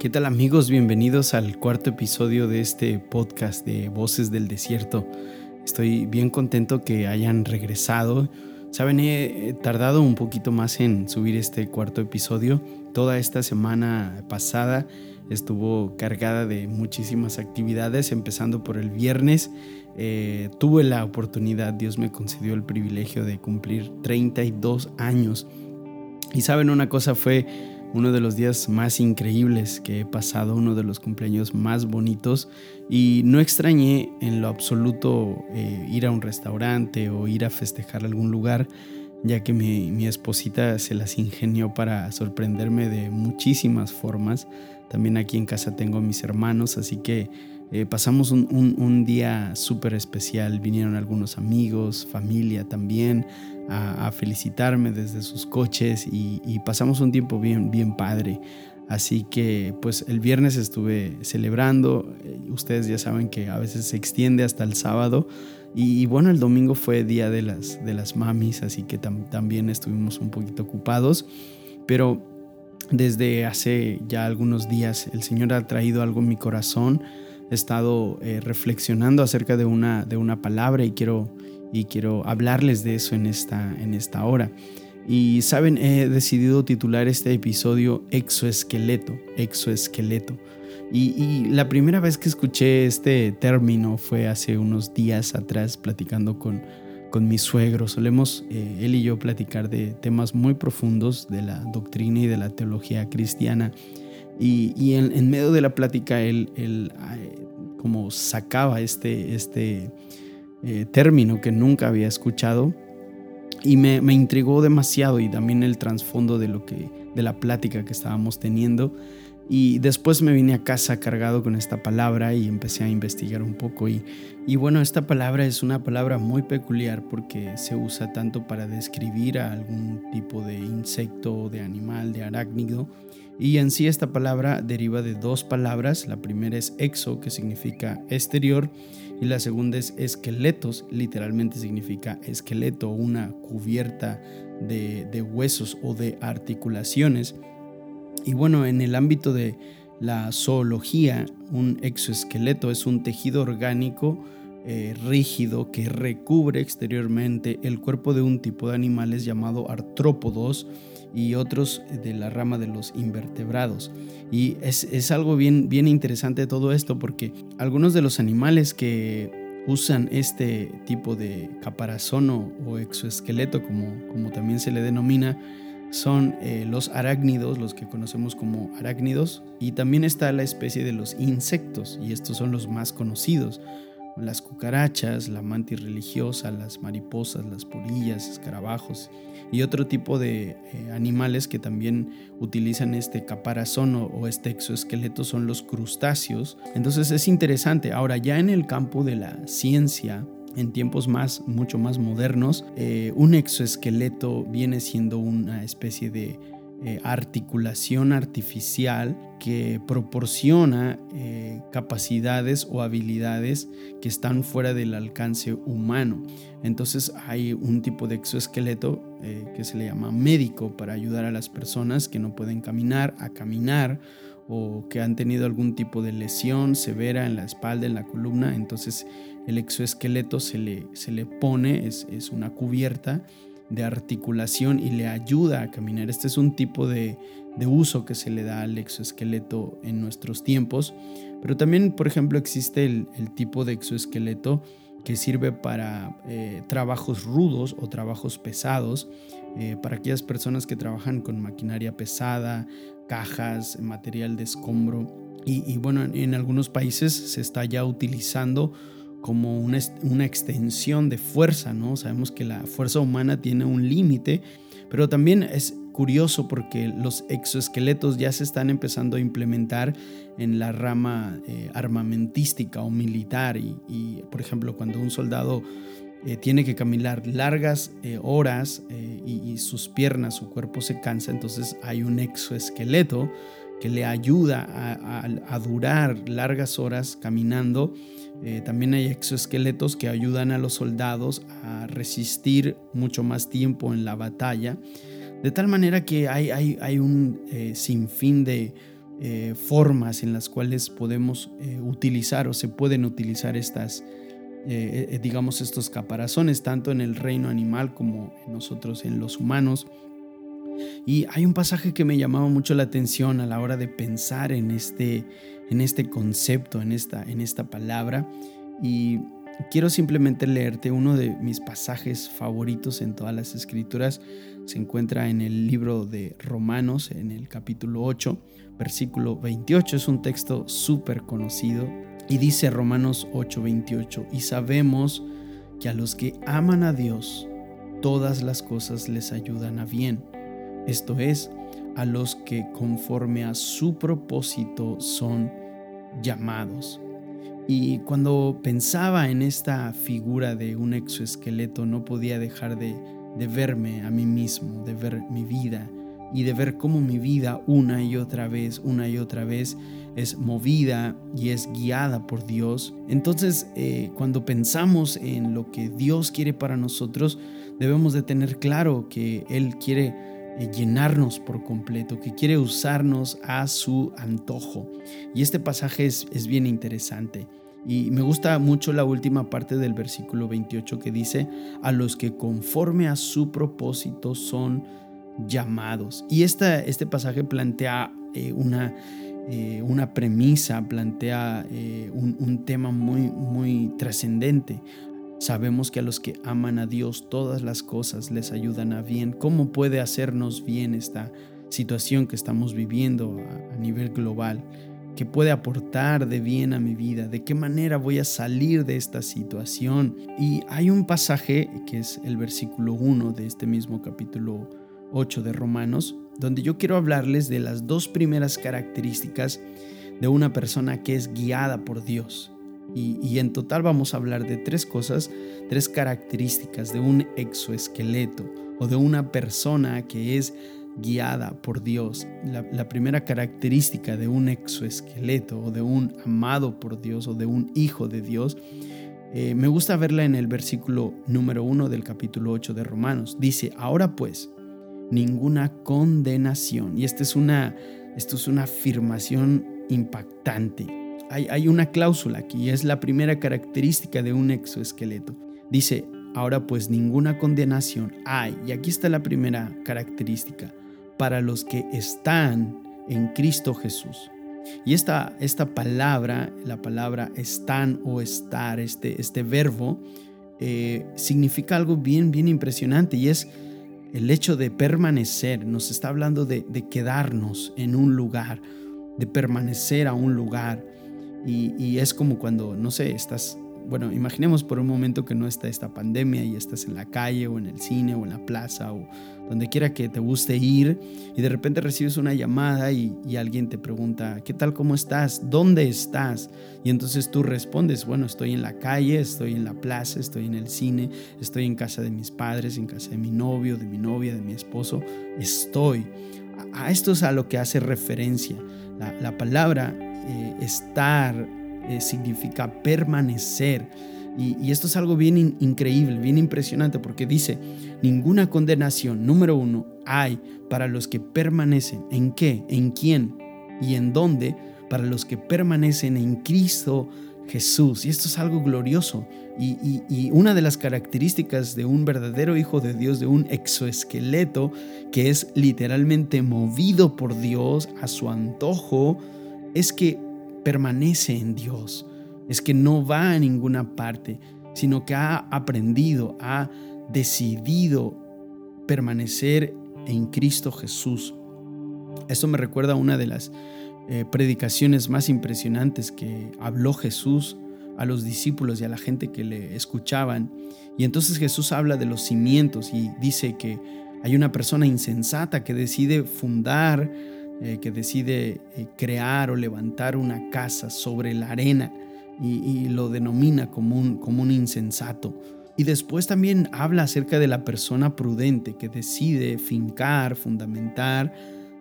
¿Qué tal amigos? Bienvenidos al cuarto episodio de este podcast de Voces del Desierto. Estoy bien contento que hayan regresado. Saben, he tardado un poquito más en subir este cuarto episodio. Toda esta semana pasada estuvo cargada de muchísimas actividades, empezando por el viernes. Eh, tuve la oportunidad, Dios me concedió el privilegio de cumplir 32 años. Y saben, una cosa fue uno de los días más increíbles que he pasado, uno de los cumpleaños más bonitos. Y no extrañé en lo absoluto eh, ir a un restaurante o ir a festejar algún lugar, ya que mi, esposita se las ingenió para sorprenderme de muchísimas formas. También aquí en casa tengo a mis hermanos, así que eh, pasamos un, día súper especial, vinieron algunos amigos, familia también, a, felicitarme desde sus coches y, pasamos un tiempo bien, bien padre. Así que pues el viernes estuve celebrando, eh, ustedes ya saben que a veces se extiende hasta el sábado. Y, bueno, el domingo fue día de las, de las mamis, así que también estuvimos un poquito ocupados, pero desde hace ya algunos días el Señor ha traído algo en mi corazón. He estado eh, reflexionando acerca de una, de una palabra y quiero, y quiero hablarles de eso en esta, en esta hora. Y saben, he decidido titular este episodio Exoesqueleto, Exoesqueleto. Y, y, la primera vez que escuché este término fue hace unos días atrás platicando con, con mi suegro. Solemos eh, él y yo platicar de temas muy profundos de la doctrina y de la teología cristiana. Y, en, medio de la plática él, él como sacaba este, este eh, término que nunca había escuchado y me, intrigó demasiado y también el trasfondo de lo que de la plática que estábamos teniendo y después me vine a casa cargado con esta palabra y empecé a investigar un poco y, y bueno esta palabra es una palabra muy peculiar porque se usa tanto para describir a algún tipo de insecto de animal de arácnido y en sí esta palabra deriva de dos palabras. La primera es exo, que significa exterior, y la segunda es esqueletos, literalmente significa esqueleto, una cubierta de, huesos o de articulaciones. Y bueno, en el ámbito de la zoología, un exoesqueleto es un tejido orgánico eh, rígido que recubre exteriormente el cuerpo de un tipo de animales llamado artrópodos y otros de la rama de los invertebrados. Y es, algo bien, bien interesante todo esto porque algunos de los animales que usan este tipo de caparazón o, exoesqueleto, como, como también se le denomina, son eh, los arácnidos, los que conocemos como arácnidos, y también está la especie de los insectos, y estos son los más conocidos las cucarachas, la mantis religiosa, las mariposas, las polillas, escarabajos y otro tipo de eh, animales que también utilizan este caparazón o, este exoesqueleto son los crustáceos. Entonces es interesante. Ahora ya en el campo de la ciencia, en tiempos más, mucho más modernos, eh, un exoesqueleto viene siendo una especie de eh, articulación artificial que proporciona eh, capacidades o habilidades que están fuera del alcance humano. Entonces hay un tipo de exoesqueleto eh, que se le llama médico para ayudar a las personas que no pueden caminar a caminar o que han tenido algún tipo de lesión severa en la espalda, en la columna. Entonces el exoesqueleto se le, se le pone, es, es una cubierta de articulación y le ayuda a caminar. Este es un tipo de, uso que se le da al exoesqueleto en nuestros tiempos. Pero también, por ejemplo, existe el, tipo de exoesqueleto que sirve para eh, trabajos rudos o trabajos pesados, eh, para aquellas personas que trabajan con maquinaria pesada, cajas, material de escombro. Y, bueno, en algunos países se está ya utilizando como una, una extensión de fuerza, ¿no? Sabemos que la fuerza humana tiene un límite, pero también es curioso porque los exoesqueletos ya se están empezando a implementar en la rama eh, armamentística o militar y, por ejemplo, cuando un soldado eh, tiene que caminar largas eh, horas y, sus piernas, su cuerpo se cansa, entonces hay un exoesqueleto que le ayuda a, durar largas horas caminando. Eh, también hay exoesqueletos que ayudan a los soldados a resistir mucho más tiempo en la batalla. De tal manera que hay, un eh, sinfín de eh, formas en las cuales podemos eh, utilizar o se pueden utilizar estas, digamos, estos caparazones, tanto en el reino animal como nosotros en los humanos. Y hay un pasaje que me llamaba mucho la atención a la hora de pensar en este, en este concepto, en esta, en esta palabra. Y quiero simplemente leerte uno de mis pasajes favoritos en todas las escrituras. Se encuentra en el libro de Romanos, en el capítulo 8, versículo 28. Es un texto súper conocido. Y dice Romanos 8, 28, y sabemos que a los que aman a Dios, todas las cosas les ayudan a bien. Esto es, a los que conforme a su propósito son llamados. Y cuando pensaba en esta figura de un exoesqueleto, no podía dejar de, verme a mí mismo, de ver mi vida y de ver cómo mi vida una y otra vez, una y otra vez es movida y es guiada por Dios. Entonces, eh, cuando pensamos en lo que Dios quiere para nosotros, debemos de tener claro que Él quiere llenarnos por completo, que quiere usarnos a su antojo. Y este pasaje es, es bien interesante. Y me gusta mucho la última parte del versículo 28 que dice, a los que conforme a su propósito son llamados. Y esta, este pasaje plantea eh, una, eh, una premisa, plantea un, un, tema muy, muy trascendente. Sabemos que a los que aman a Dios todas las cosas les ayudan a bien. ¿Cómo puede hacernos bien esta situación que estamos viviendo a, nivel global? ¿Qué puede aportar de bien a mi vida? ¿De qué manera voy a salir de esta situación? Y hay un pasaje que es el versículo 1 de este mismo capítulo 8 de Romanos, donde yo quiero hablarles de las dos primeras características de una persona que es guiada por Dios. Y, en total vamos a hablar de tres cosas, tres características de un exoesqueleto o de una persona que es guiada por Dios. La, primera característica de un exoesqueleto o de un amado por Dios o de un hijo de Dios, eh, me gusta verla en el versículo número uno del capítulo 8 de Romanos. Dice, ahora pues, ninguna condenación. Y esta es una, esto es una afirmación impactante hay, una cláusula aquí, es la primera característica de un exoesqueleto. Dice, ahora pues ninguna condenación hay, y aquí está la primera característica, para los que están en Cristo Jesús. Y esta, esta palabra, la palabra están o estar, este, este verbo, eh, significa algo bien, bien impresionante y es el hecho de permanecer. Nos está hablando de, de quedarnos en un lugar, de permanecer a un lugar. Y, es como cuando, no sé, estás, bueno, imaginemos por un momento que no está esta pandemia y estás en la calle o en el cine o en la plaza o donde quiera que te guste ir y de repente recibes una llamada y, alguien te pregunta, ¿qué tal? ¿Cómo estás? ¿Dónde estás? Y entonces tú respondes, bueno, estoy en la calle, estoy en la plaza, estoy en el cine, estoy en casa de mis padres, en casa de mi novio, de mi novia, de mi esposo, estoy. A esto es a lo que hace referencia. La, la palabra eh, estar eh, significa permanecer. Y, esto es algo bien increíble, bien impresionante, porque dice, ninguna condenación, número uno, hay para los que permanecen. ¿En qué? ¿En quién? ¿Y en dónde? Para los que permanecen en Cristo Jesús. Y esto es algo glorioso. Y, y, una de las características de un verdadero hijo de Dios, de un exoesqueleto, que es literalmente movido por Dios a su antojo, es que permanece en Dios, es que no va a ninguna parte, sino que ha aprendido, ha decidido permanecer en Cristo Jesús. Esto me recuerda a una de las eh, predicaciones más impresionantes que habló Jesús a los discípulos y a la gente que le escuchaban. Y entonces Jesús habla de los cimientos y dice que hay una persona insensata que decide fundar eh, que decide eh, crear o levantar una casa sobre la arena y, lo denomina como un, como un insensato. Y después también habla acerca de la persona prudente que decide fincar, fundamentar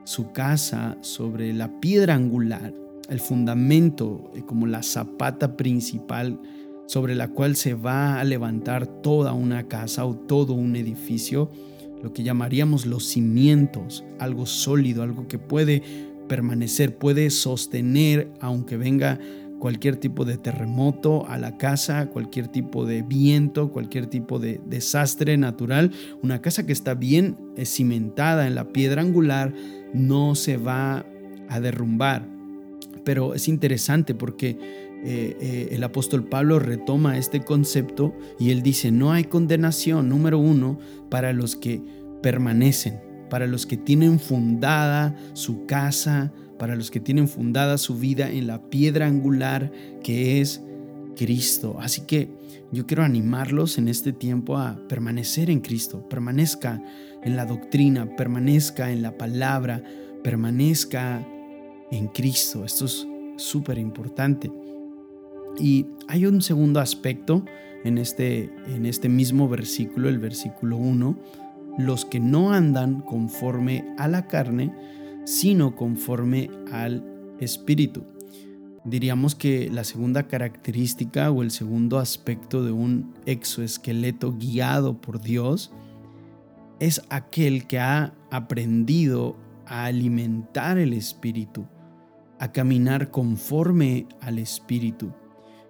su casa sobre la piedra angular, el fundamento eh, como la zapata principal sobre la cual se va a levantar toda una casa o todo un edificio lo que llamaríamos los cimientos, algo sólido, algo que puede permanecer, puede sostener aunque venga cualquier tipo de terremoto a la casa, cualquier tipo de viento, cualquier tipo de desastre natural. Una casa que está bien cimentada en la piedra angular no se va a derrumbar. Pero es interesante porque eh, eh, el apóstol Pablo retoma este concepto y él dice, no hay condenación, número uno, para los que permanecen, para los que tienen fundada su casa, para los que tienen fundada su vida en la piedra angular que es Cristo. Así que yo quiero animarlos en este tiempo a permanecer en Cristo, permanezca en la doctrina, permanezca en la palabra, permanezca en Cristo. Esto es súper importante. Y hay un segundo aspecto en este, en este mismo versículo, el versículo 1, los que no andan conforme a la carne, sino conforme al Espíritu. Diríamos que la segunda característica o el segundo aspecto de un exoesqueleto guiado por Dios es aquel que ha aprendido a alimentar el Espíritu, a caminar conforme al Espíritu.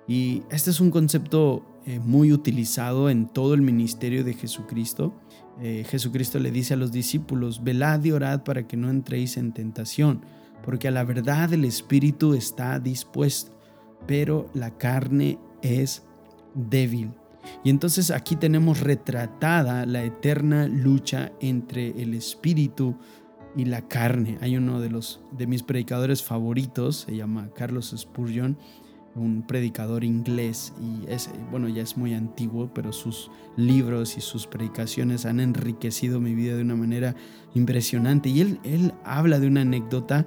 Y este es un concepto eh, muy utilizado en todo el ministerio de Jesucristo. Eh, Jesucristo le dice a los discípulos, velad y orad para que no entréis en tentación, porque a la verdad el Espíritu está dispuesto, pero la carne es débil. Y entonces aquí tenemos retratada la eterna lucha entre el Espíritu y la carne. Hay uno de los de mis predicadores favoritos, se llama Carlos Spurgeon, un predicador inglés y es, bueno, ya es muy antiguo, pero sus libros y sus predicaciones han enriquecido mi vida de una manera impresionante. Y él, él habla de una anécdota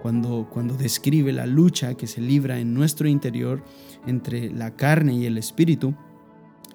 cuando, cuando describe la lucha que se libra en nuestro interior entre la carne y el espíritu.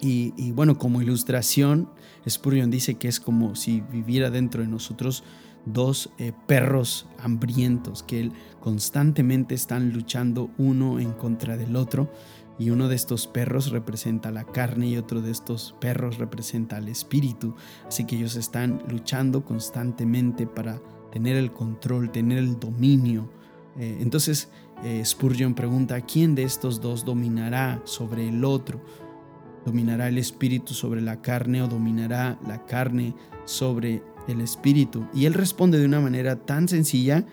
Y, y bueno, como ilustración, Spurgeon dice que es como si viviera dentro de nosotros dos eh, perros hambrientos que constantemente están luchando uno en contra del otro y uno de estos perros representa la carne y otro de estos perros representa el espíritu. Así que ellos están luchando constantemente para tener el control, tener el dominio. Eh, entonces eh, Spurgeon pregunta, ¿quién de estos dos dominará sobre el otro? ¿Dominará el espíritu sobre la carne o dominará la carne sobre el Espíritu. Y él responde de una manera tan sencilla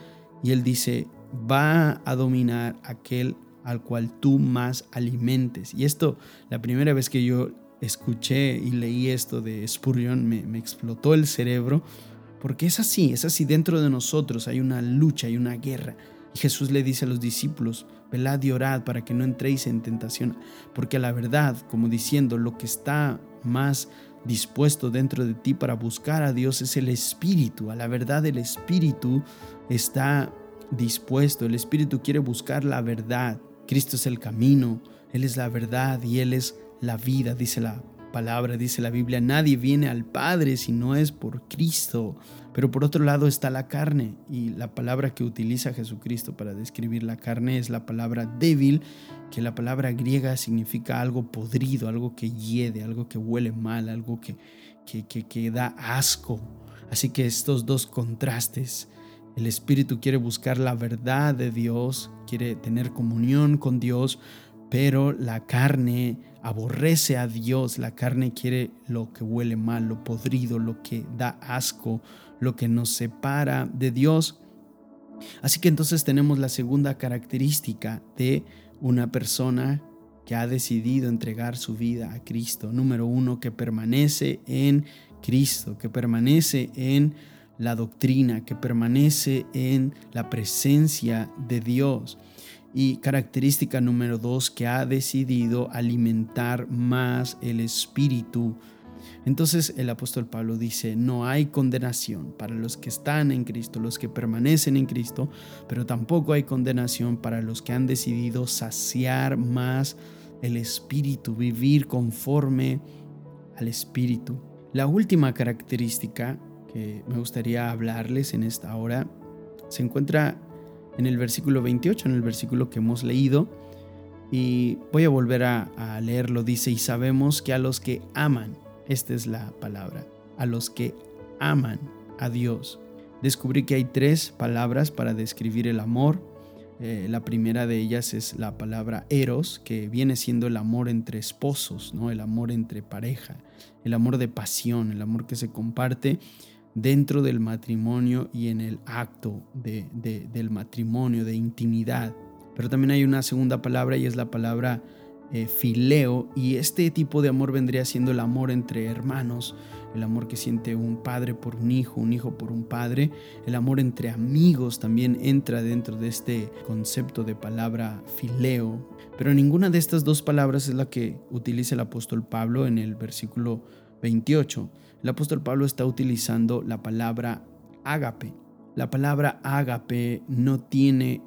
y él dice, va a dominar aquel al cual tú más alimentes. Y esto, la primera vez que yo escuché y leí esto de Spurgeon, me, me explotó el cerebro, porque es así, es así, dentro de nosotros hay una lucha, hay una guerra. Y Jesús le dice a los discípulos, velad y orad para que no entréis en tentación, porque la verdad, como diciendo, lo que está más dispuesto dentro de ti para buscar a Dios es el Espíritu. A la verdad el Espíritu está dispuesto. El Espíritu quiere buscar la verdad. Cristo es el camino, Él es la verdad y Él es la vida, dice la palabra, dice la Biblia. Nadie viene al Padre si no es por Cristo. Pero por otro lado está la carne y la palabra que utiliza Jesucristo para describir la carne es la palabra débil, que la palabra griega significa algo podrido, algo que hiede, algo que huele mal, algo que, que, que, da asco. Así que estos dos contrastes, el espíritu quiere buscar la verdad de Dios, quiere tener comunión con Dios, pero la carne aborrece a Dios, la carne quiere lo que huele mal, lo podrido, lo que da asco, lo que nos separa de Dios. Así que entonces tenemos la segunda característica de una persona que ha decidido entregar su vida a Cristo. Número uno, que permanece en Cristo, que permanece en la doctrina, que permanece en la presencia de Dios. Y característica número dos, que ha decidido alimentar más el espíritu entonces el apóstol Pablo dice, no hay condenación para los que están en Cristo, los que permanecen en Cristo, pero tampoco hay condenación para los que han decidido saciar más el Espíritu, vivir conforme al Espíritu. La última característica que me gustaría hablarles en esta hora se encuentra en el versículo 28, en el versículo que hemos leído. Y voy a volver a, leerlo. Dice, y sabemos que a los que aman esta es la palabra. A los que aman a Dios, descubrí que hay tres palabras para describir el amor. Eh, la primera de ellas es la palabra eros, que viene siendo el amor entre esposos, ¿no? el amor entre pareja, el amor de pasión, el amor que se comparte dentro del matrimonio y en el acto del matrimonio, de intimidad. Pero también hay una segunda palabra y es la palabra eh, fileo y este tipo de amor vendría siendo el amor entre hermanos, el amor que siente un padre por un hijo, un hijo por un padre, el amor entre amigos también entra dentro de este concepto de palabra fileo, pero ninguna de estas dos palabras es la que utiliza el apóstol Pablo en el versículo 28. El apóstol Pablo está utilizando la palabra ágape. La palabra ágape no tiene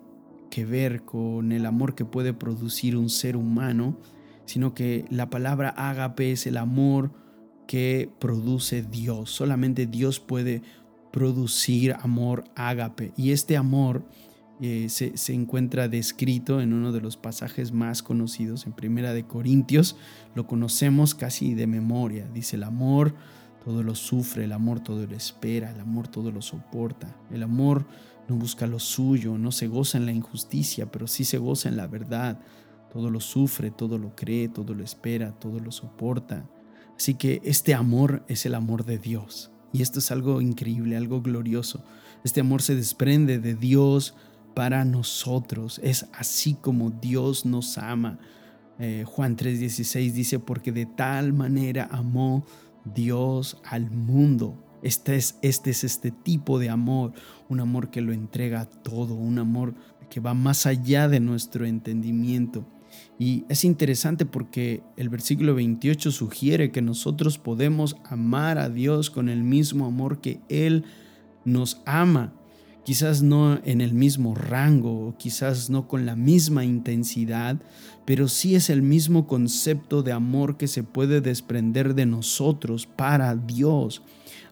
que ver con el amor que puede producir un ser humano, sino que la palabra ágape es el amor que produce Dios. Solamente Dios puede producir amor ágape. Y este amor eh, se, se, encuentra descrito en uno de los pasajes más conocidos, en Primera de Corintios. Lo conocemos casi de memoria. Dice el amor todo lo sufre, el amor todo lo espera, el amor todo lo soporta. El amor no busca lo suyo, no se goza en la injusticia, pero sí se goza en la verdad. Todo lo sufre, todo lo cree, todo lo espera, todo lo soporta. Así que este amor es el amor de Dios. Y esto es algo increíble, algo glorioso. Este amor se desprende de Dios para nosotros. Es así como Dios nos ama. Eh, Juan 3:16 dice, porque de tal manera amó Dios al mundo. Este es, este es este tipo de amor, un amor que lo entrega todo, un amor que va más allá de nuestro entendimiento. Y es interesante porque el versículo 28 sugiere que nosotros podemos amar a Dios con el mismo amor que Él nos ama quizás no en el mismo rango, quizás no con la misma intensidad, pero sí es el mismo concepto de amor que se puede desprender de nosotros para Dios.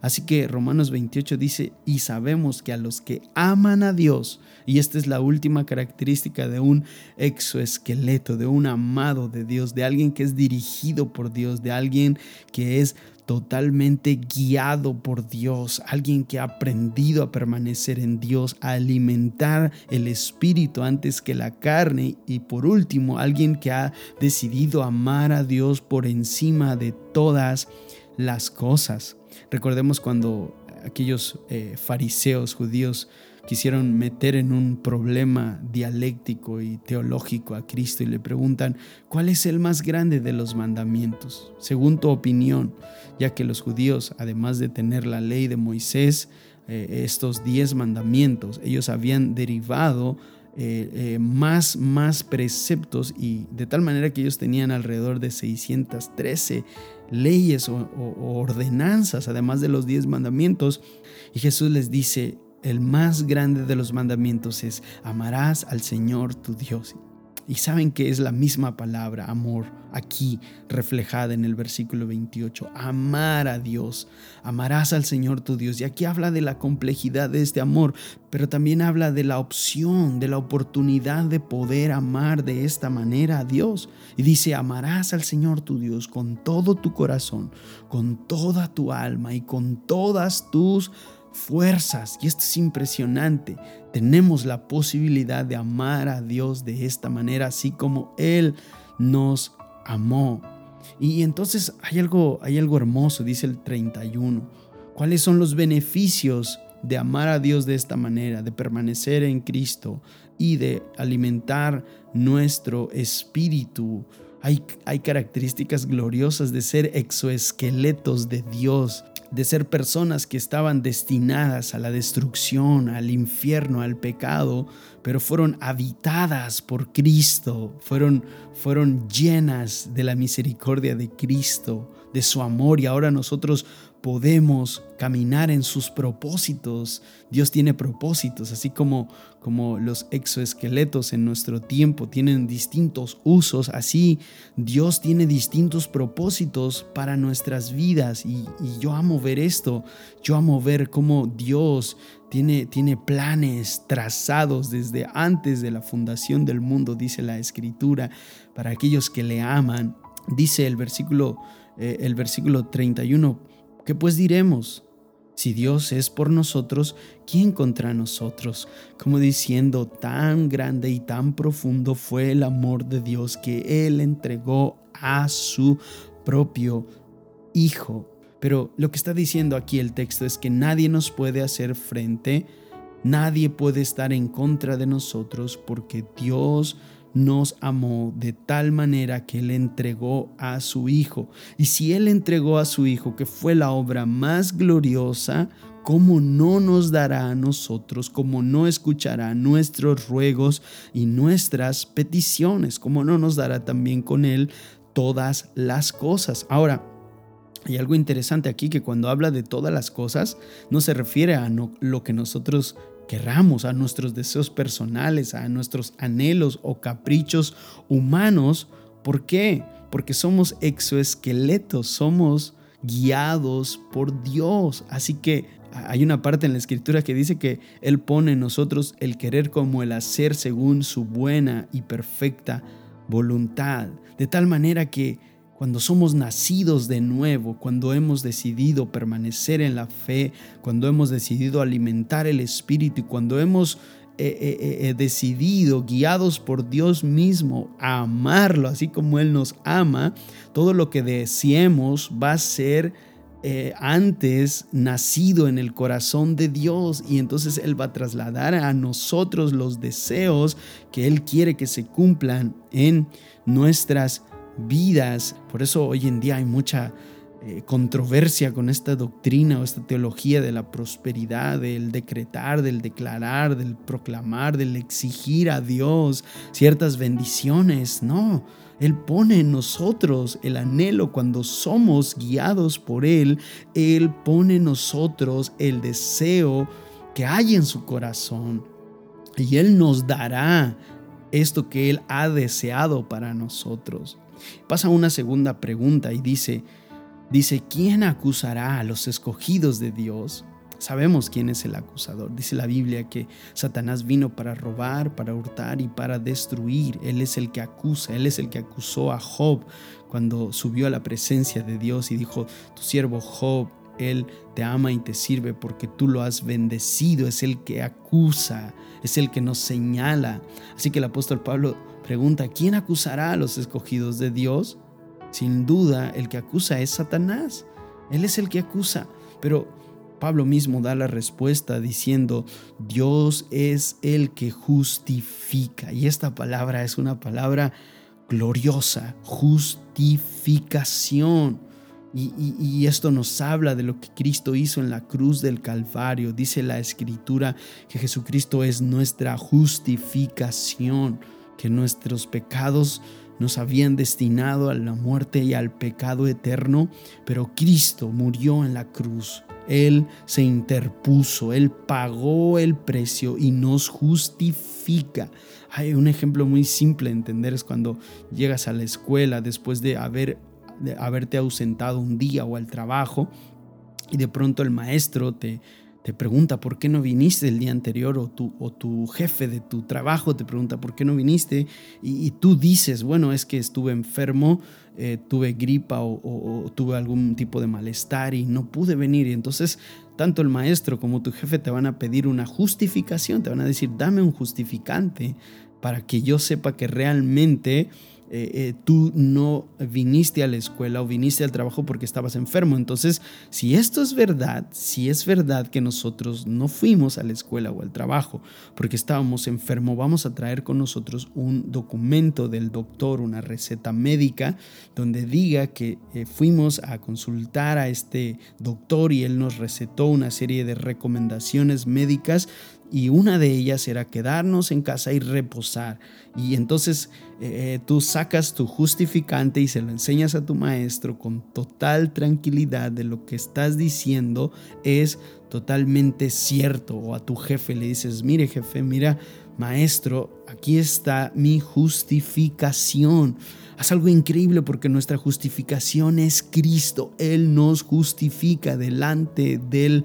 Así que Romanos 28 dice, y sabemos que a los que aman a Dios, y esta es la última característica de un exoesqueleto, de un amado de Dios, de alguien que es dirigido por Dios, de alguien que es totalmente guiado por Dios, alguien que ha aprendido a permanecer en Dios, a alimentar el espíritu antes que la carne y por último, alguien que ha decidido amar a Dios por encima de todas las cosas. Recordemos cuando aquellos eh, fariseos judíos quisieron meter en un problema dialéctico y teológico a Cristo y le preguntan, ¿cuál es el más grande de los mandamientos? Según tu opinión, ya que los judíos, además de tener la ley de Moisés, eh, estos diez mandamientos, ellos habían derivado eh, eh, más, más preceptos y de tal manera que ellos tenían alrededor de 613 leyes o, o ordenanzas, además de los diez mandamientos. Y Jesús les dice, el más grande de los mandamientos es amarás al Señor tu Dios. Y saben que es la misma palabra, amor, aquí reflejada en el versículo 28. Amar a Dios, amarás al Señor tu Dios. Y aquí habla de la complejidad de este amor, pero también habla de la opción, de la oportunidad de poder amar de esta manera a Dios. Y dice, amarás al Señor tu Dios con todo tu corazón, con toda tu alma y con todas tus fuerzas. Y esto es impresionante. Tenemos la posibilidad de amar a Dios de esta manera, así como Él nos amó. Y entonces hay algo, hay algo hermoso, dice el 31. ¿Cuáles son los beneficios de amar a Dios de esta manera, de permanecer en Cristo y de alimentar nuestro espíritu? Hay, hay características gloriosas de ser exoesqueletos de Dios de ser personas que estaban destinadas a la destrucción, al infierno, al pecado, pero fueron habitadas por Cristo, fueron, fueron llenas de la misericordia de Cristo, de su amor y ahora nosotros podemos caminar en sus propósitos. Dios tiene propósitos, así como, como los exoesqueletos en nuestro tiempo tienen distintos usos, así Dios tiene distintos propósitos para nuestras vidas. Y, yo amo ver esto, yo amo ver cómo Dios tiene, tiene planes trazados desde antes de la fundación del mundo, dice la escritura, para aquellos que le aman. Dice el versículo, eh, el versículo 31, ¿qué pues diremos? Si Dios es por nosotros, ¿quién contra nosotros? Como diciendo, tan grande y tan profundo fue el amor de Dios que Él entregó a su propio Hijo. Pero lo que está diciendo aquí el texto es que nadie nos puede hacer frente, nadie puede estar en contra de nosotros porque Dios nos amó de tal manera que Él entregó a su Hijo. Y si Él entregó a su Hijo, que fue la obra más gloriosa, ¿cómo no nos dará a nosotros, cómo no escuchará nuestros ruegos y nuestras peticiones, cómo no nos dará también con Él todas las cosas? Ahora, hay algo interesante aquí que cuando habla de todas las cosas, no se refiere a lo que nosotros querramos, a nuestros deseos personales, a nuestros anhelos o caprichos humanos. ¿Por qué? Porque somos exoesqueletos, somos guiados por Dios. Así que hay una parte en la escritura que dice que Él pone en nosotros el querer como el hacer según su buena y perfecta voluntad. De tal manera que cuando somos nacidos de nuevo, cuando hemos decidido permanecer en la fe, cuando hemos decidido alimentar el Espíritu y cuando hemos eh, eh, eh, decidido, guiados por Dios mismo, a amarlo, así como Él nos ama, todo lo que deseemos va a ser antes nacido en el corazón de Dios. Y entonces Él va a trasladar a nosotros los deseos que Él quiere que se cumplan en nuestras vidas. Por eso hoy en día hay mucha eh, controversia con esta doctrina o esta teología de la prosperidad, del decretar, del declarar, del proclamar, del exigir a Dios ciertas bendiciones. No, Él pone en nosotros el anhelo cuando somos guiados por Él. Él pone en nosotros el deseo que hay en su corazón. Y Él nos dará esto que Él ha deseado para nosotros. Pasa una segunda pregunta y dice, dice, ¿quién acusará a los escogidos de Dios? Sabemos quién es el acusador. Dice la Biblia que Satanás vino para robar, para hurtar y para destruir. Él es el que acusa, él es el que acusó a Job cuando subió a la presencia de Dios y dijo, tu siervo Job, él te ama y te sirve porque tú lo has bendecido. Es el que acusa, es el que nos señala. Así que el apóstol Pablo Pregunta, ¿quién acusará a los escogidos de Dios? Sin duda, el que acusa es Satanás. Él es el que acusa. Pero Pablo mismo da la respuesta diciendo, Dios es el que justifica. Y esta palabra es una palabra gloriosa, justificación. Y, y, esto nos habla de lo que Cristo hizo en la cruz del Calvario. Dice la escritura que Jesucristo es nuestra justificación que nuestros pecados nos habían destinado a la muerte y al pecado eterno, pero Cristo murió en la cruz. Él se interpuso, Él pagó el precio y nos justifica. Hay un ejemplo muy simple de entender es cuando llegas a la escuela después de, haber, de haberte ausentado un día o al trabajo y de pronto el maestro te, te pregunta por qué no viniste el día anterior o tu, o tu jefe de tu trabajo te pregunta por qué no viniste y, tú dices, bueno, es que estuve enfermo, eh, tuve gripa o, tuve algún tipo de malestar y no pude venir. Y entonces tanto el maestro como tu jefe te van a pedir una justificación, te van a decir, dame un justificante para que yo sepa que realmente eh, eh, tú no viniste a la escuela o viniste al trabajo porque estabas enfermo. Entonces, si esto es verdad, si es verdad que nosotros no fuimos a la escuela o al trabajo porque estábamos enfermos, vamos a traer con nosotros un documento del doctor, una receta médica, donde diga que eh, fuimos a consultar a este doctor y él nos recetó una serie de recomendaciones médicas y una de ellas era quedarnos en casa y reposar. Y entonces eh, tú sacas tu justificante y se lo enseñas a tu maestro con total tranquilidad de lo que estás diciendo es totalmente cierto. O a tu jefe le dices, mire jefe, mira maestro, aquí está mi justificación. Haz algo increíble porque nuestra justificación es Cristo. Él nos justifica delante del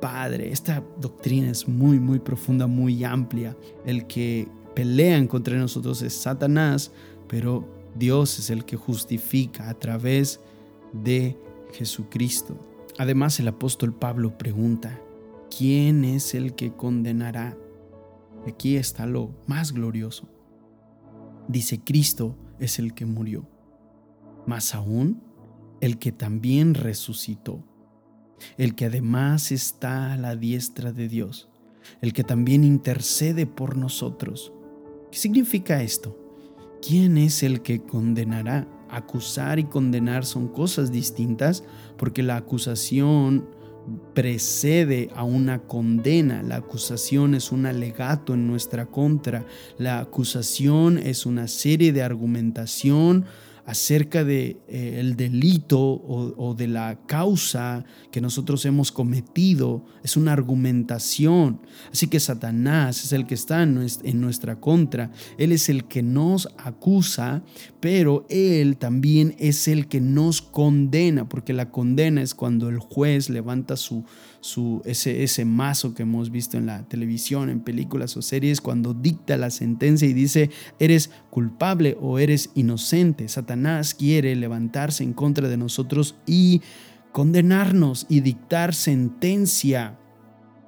Padre. Esta doctrina es muy, muy profunda, muy amplia. El que pelea contra nosotros es Satanás, pero Dios es el que justifica a través de Jesucristo. Además el apóstol Pablo pregunta, ¿quién es el que condenará? Aquí está lo más glorioso. Dice, Cristo es el que murió, más aún el que también resucitó, el que además está a la diestra de Dios, el que también intercede por nosotros. ¿Qué significa esto? ¿Quién es el que condenará? Acusar y condenar son cosas distintas porque la acusación precede a una condena. La acusación es un alegato en nuestra contra. La acusación es una serie de argumentación acerca de eh, el delito o, de la causa que nosotros hemos cometido. Es una argumentación. Así que Satanás es el que está en nuestra contra. Él es el que nos acusa, pero él también es el que nos condena, porque la condena es cuando el juez levanta su, su, ese, ese mazo que hemos visto en la televisión, en películas o series, cuando dicta la sentencia y dice, eres culpable o eres inocente. Satanás quiere levantarse en contra de nosotros y condenarnos y dictar sentencia.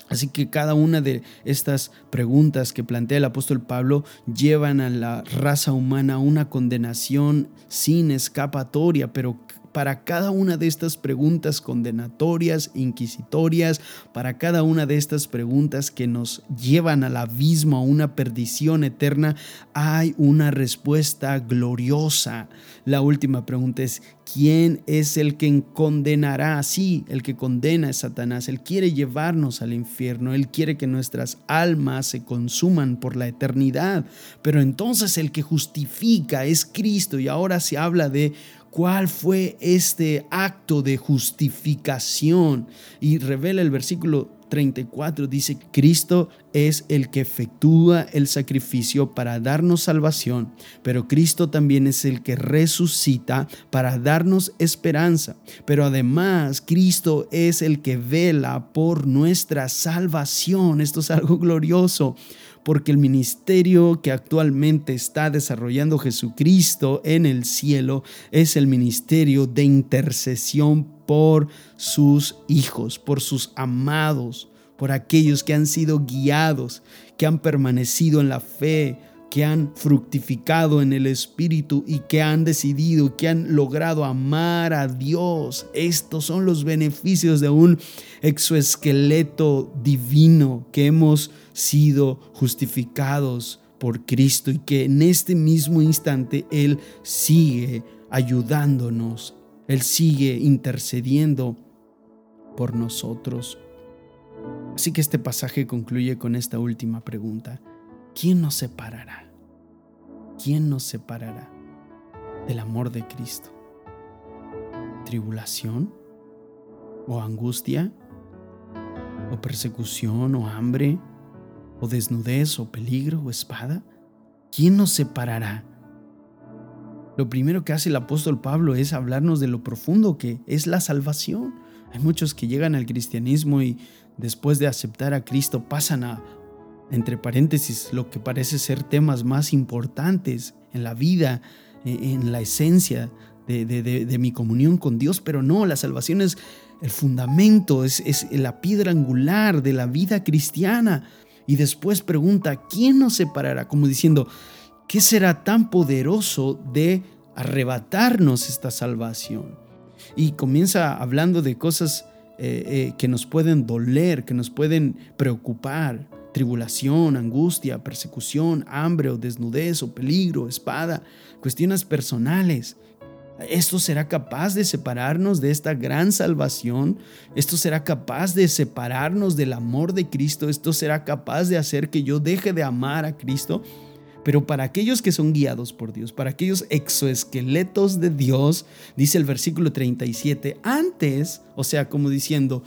Así que cada una de estas preguntas que plantea el apóstol Pablo llevan a la raza humana una condenación sin escapatoria, pero para cada una de estas preguntas condenatorias, inquisitorias, para cada una de estas preguntas que nos llevan al abismo, a una perdición eterna, hay una respuesta gloriosa. La última pregunta es, ¿quién es el que condenará? Sí, el que condena es Satanás. Él quiere llevarnos al infierno, Él quiere que nuestras almas se consuman por la eternidad. Pero entonces el que justifica es Cristo y ahora se habla de cuál fue este acto de justificación. Y revela el versículo 34, dice, Cristo es el que efectúa el sacrificio para darnos salvación, pero Cristo también es el que resucita para darnos esperanza. Pero además, Cristo es el que vela por nuestra salvación. Esto es algo glorioso porque el ministerio que actualmente está desarrollando Jesucristo en el cielo es el ministerio de intercesión por sus hijos, por sus amados, por aquellos que han sido guiados, que han permanecido en la fe, que han fructificado en el Espíritu y que han decidido, que han logrado amar a Dios. Estos son los beneficios de un exoesqueleto divino que hemos sido justificados por Cristo y que en este mismo instante Él sigue ayudándonos, Él sigue intercediendo por nosotros. Así que este pasaje concluye con esta última pregunta. ¿Quién nos separará? ¿Quién nos separará del amor de Cristo? ¿Tribulación? ¿O angustia? ¿O persecución? ¿O hambre? ¿O desnudez? ¿O peligro? ¿O espada? ¿Quién nos separará? Lo primero que hace el apóstol Pablo es hablarnos de lo profundo que es la salvación. Hay muchos que llegan al cristianismo y después de aceptar a Cristo pasan a entre paréntesis, lo que parece ser temas más importantes en la vida, e, en la esencia de, mi comunión con Dios, pero no, la salvación es el fundamento, es, la piedra angular de la vida cristiana. Y después pregunta, ¿quién nos separará? Como diciendo, ¿qué será tan poderoso de arrebatarnos esta salvación? Y comienza hablando de cosas eh, eh, que nos pueden doler, que nos pueden preocupar tribulación, angustia, persecución, hambre o desnudez o peligro, espada, cuestiones personales. ¿Esto será capaz de separarnos de esta gran salvación? ¿Esto será capaz de separarnos del amor de Cristo? ¿Esto será capaz de hacer que yo deje de amar a Cristo? Pero para aquellos que son guiados por Dios, para aquellos exoesqueletos de Dios, dice el versículo 37, antes, o sea, como diciendo,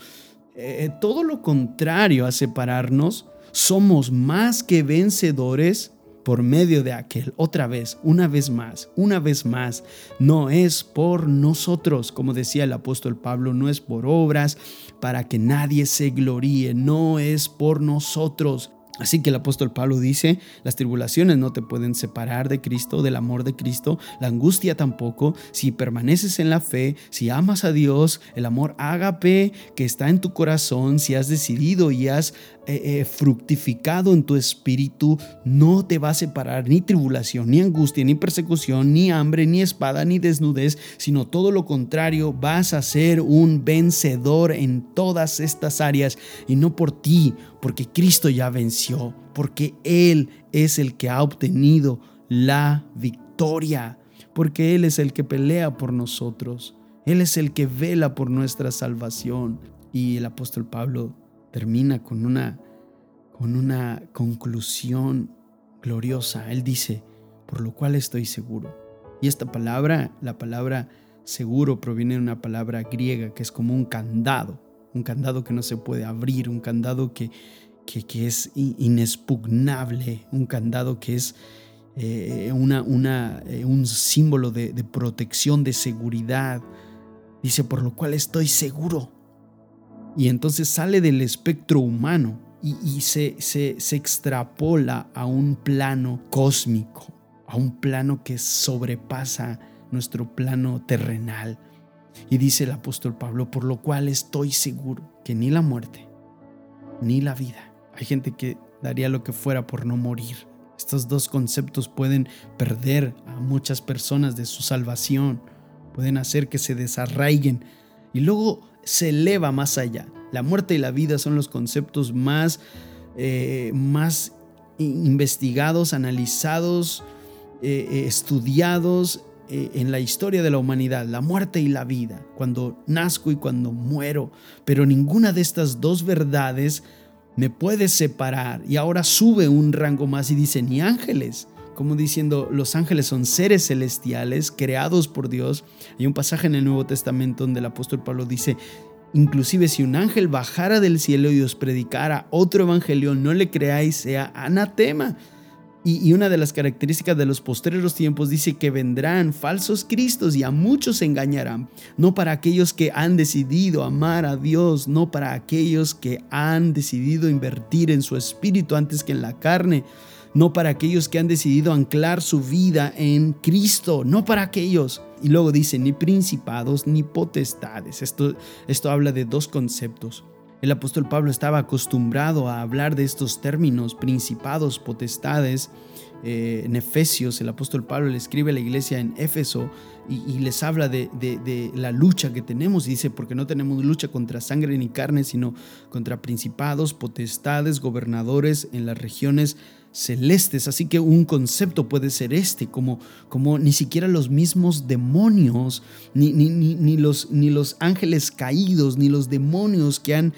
eh, todo lo contrario a separarnos, somos más que vencedores por medio de aquel. Otra vez, una vez más, una vez más, no es por nosotros, como decía el apóstol Pablo, no es por obras para que nadie se gloríe, no es por nosotros. Así que el apóstol Pablo dice, las tribulaciones no te pueden separar de Cristo, del amor de Cristo, la angustia tampoco, si permaneces en la fe, si amas a Dios, el amor ágape que está en tu corazón, si has decidido y has eh, eh, fructificado en tu espíritu, no te va a separar ni tribulación, ni angustia, ni persecución, ni hambre, ni espada, ni desnudez, sino todo lo contrario, vas a ser un vencedor en todas estas áreas y no por ti, porque Cristo ya venció, porque Él es el que ha obtenido la victoria, porque Él es el que pelea por nosotros, Él es el que vela por nuestra salvación. Y el apóstol Pablo termina con una, con una conclusión gloriosa. Él dice, por lo cual estoy seguro. Y esta palabra, la palabra seguro, proviene de una palabra griega que es como un candado, un candado que no se puede abrir, un candado que, que, es inexpugnable, un candado que es eh, una, eh, un símbolo de protección, de seguridad. Dice, por lo cual estoy seguro y entonces sale del espectro humano y, se, se, se extrapola a un plano cósmico, a un plano que sobrepasa nuestro plano terrenal. Y dice el apóstol Pablo, por lo cual estoy seguro que ni la muerte, ni la vida. Hay gente que daría lo que fuera por no morir. Estos dos conceptos pueden perder a muchas personas de su salvación, pueden hacer que se desarraiguen. Y luego se eleva más allá. La muerte y la vida son los conceptos más, eh, más investigados, analizados, eh, eh, estudiados en la historia de la humanidad, la muerte y la vida, cuando nazco y cuando muero. Pero ninguna de estas dos verdades me puede separar. Y ahora sube un rango más y dice, ni ángeles, como diciendo, los ángeles son seres celestiales creados por Dios. Hay un pasaje en el Nuevo Testamento donde el apóstol Pablo dice, inclusive si un ángel bajara del cielo y os predicara otro evangelio, no le creáis, sea anatema. Y, una de las características de los postreros tiempos dice que vendrán falsos cristos y a muchos engañarán, no para aquellos que han decidido amar a Dios, no para aquellos que han decidido invertir en su espíritu antes que en la carne, no para aquellos que han decidido anclar su vida en Cristo, no para aquellos. Y luego dice, ni principados ni potestades. Esto, esto habla de dos conceptos. El apóstol Pablo estaba acostumbrado a hablar de estos términos, principados, potestades. Eh, en Efesios, el apóstol Pablo le escribe a la iglesia en Éfeso y, les habla de, de, la lucha que tenemos. dice, porque no tenemos lucha contra sangre ni carne, sino contra principados, potestades, gobernadores en las regiones celestes. Así que un concepto puede ser este, como, como ni siquiera los mismos demonios, ni, ni, ni, los, ni los ángeles caídos, ni los demonios que han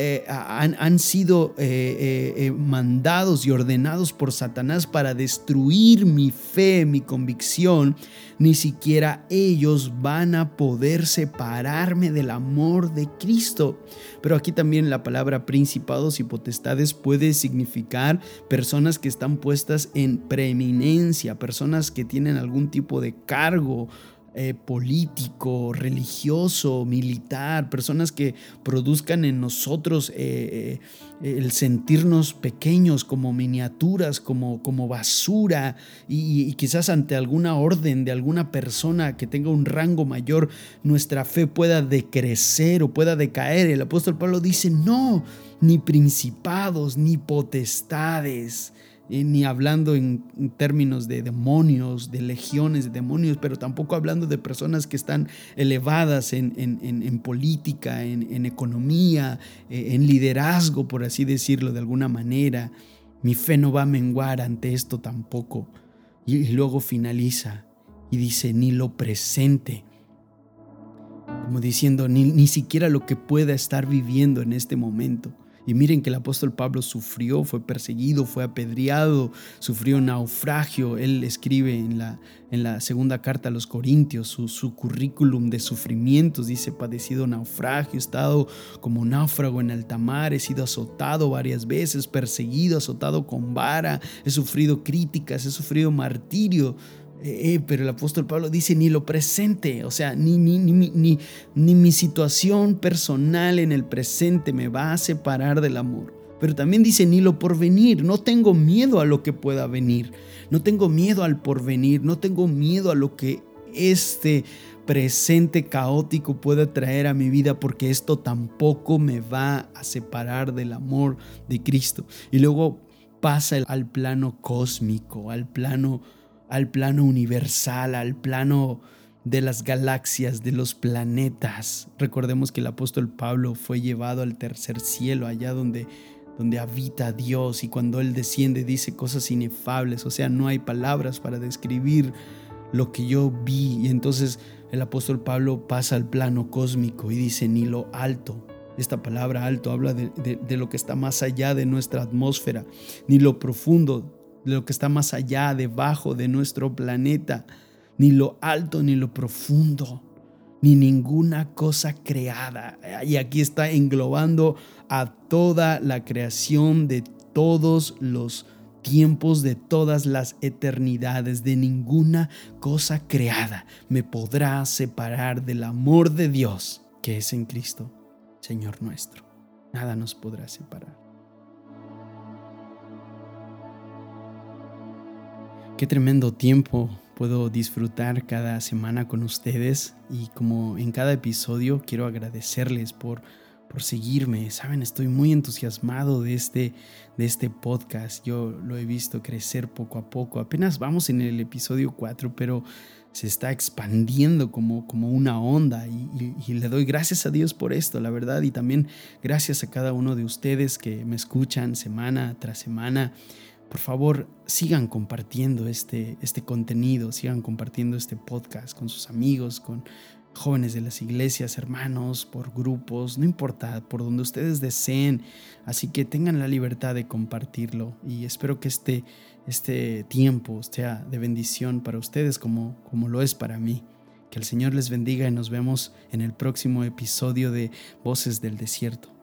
eh, han, sido eh, eh, mandados y ordenados por Satanás para destruir mi fe, mi convicción, ni siquiera ellos van a poder separarme del amor de Cristo. Pero aquí también la palabra principados y potestades puede significar personas que están puestas en preeminencia, personas que tienen algún tipo de cargo eh, político, religioso, militar, personas que produzcan en nosotros eh, eh, el sentirnos pequeños como miniaturas, como, como basura y, quizás ante alguna orden de alguna persona que tenga un rango mayor, nuestra fe pueda decrecer o pueda decaer. El apóstol Pablo dice, no, ni principados, ni potestades ni hablando en términos de demonios, de legiones de demonios, pero tampoco hablando de personas que están elevadas en, política, en, economía, eh, en liderazgo, por así decirlo de alguna manera. Mi fe no va a menguar ante esto tampoco. Y, luego finaliza y dice, ni lo presente. Como diciendo, ni, ni siquiera lo que pueda estar viviendo en este momento y miren que el apóstol Pablo sufrió, fue perseguido, fue apedreado, sufrió naufragio. Él escribe en la, en la segunda carta a los Corintios su, su currículum de sufrimientos. Dice, padecido naufragio, he estado como náufrago en alta mar, he sido azotado varias veces, perseguido, azotado con vara, he sufrido críticas, he sufrido martirio. Eh, eh, pero el apóstol Pablo dice ni lo presente, o sea, ni, ni, ni, ni, mi situación personal en el presente me va a separar del amor. Pero también dice ni lo porvenir. No tengo miedo a lo que pueda venir. No tengo miedo al porvenir. No tengo miedo a lo que este presente caótico pueda traer a mi vida porque esto tampoco me va a separar del amor de Cristo. Y luego pasa al plano cósmico, al plano al plano universal, al plano de las galaxias, de los planetas. Recordemos que el apóstol Pablo fue llevado al tercer cielo, allá donde, donde habita Dios, y cuando Él desciende dice cosas inefables, o sea, no hay palabras para describir lo que yo vi. Y entonces el apóstol Pablo pasa al plano cósmico y dice, ni lo alto. Esta palabra alto habla de, de lo que está más allá de nuestra atmósfera, ni lo profundo, lo que está más allá, debajo de nuestro planeta ni lo alto ni lo profundo, ni ninguna cosa creada. Y aquí está englobando a toda la creación de todos los tiempos, de todas las eternidades, de ninguna cosa creada me podrá separar del amor de Dios que es en Cristo, Señor nuestro. Nada nos podrá separar. Qué tremendo tiempo puedo disfrutar cada semana con ustedes y como en cada episodio quiero agradecerles por, por seguirme. Saben, estoy muy entusiasmado de este, de este podcast. Yo lo he visto crecer poco a poco. Apenas vamos en el episodio 4, pero se está expandiendo como, como una onda y, y, le doy gracias a Dios por esto, la verdad, y también gracias a cada uno de ustedes que me escuchan semana tras semana por favor sigan compartiendo este, este contenido, sigan compartiendo este podcast con sus amigos, con jóvenes de las iglesias, hermanos, por grupos, no importa, por donde ustedes deseen. Así que tengan la libertad de compartirlo y espero que este, este tiempo sea de bendición para ustedes como, como lo es para mí. Que el Señor les bendiga y nos vemos en el próximo episodio de Voces del Desierto.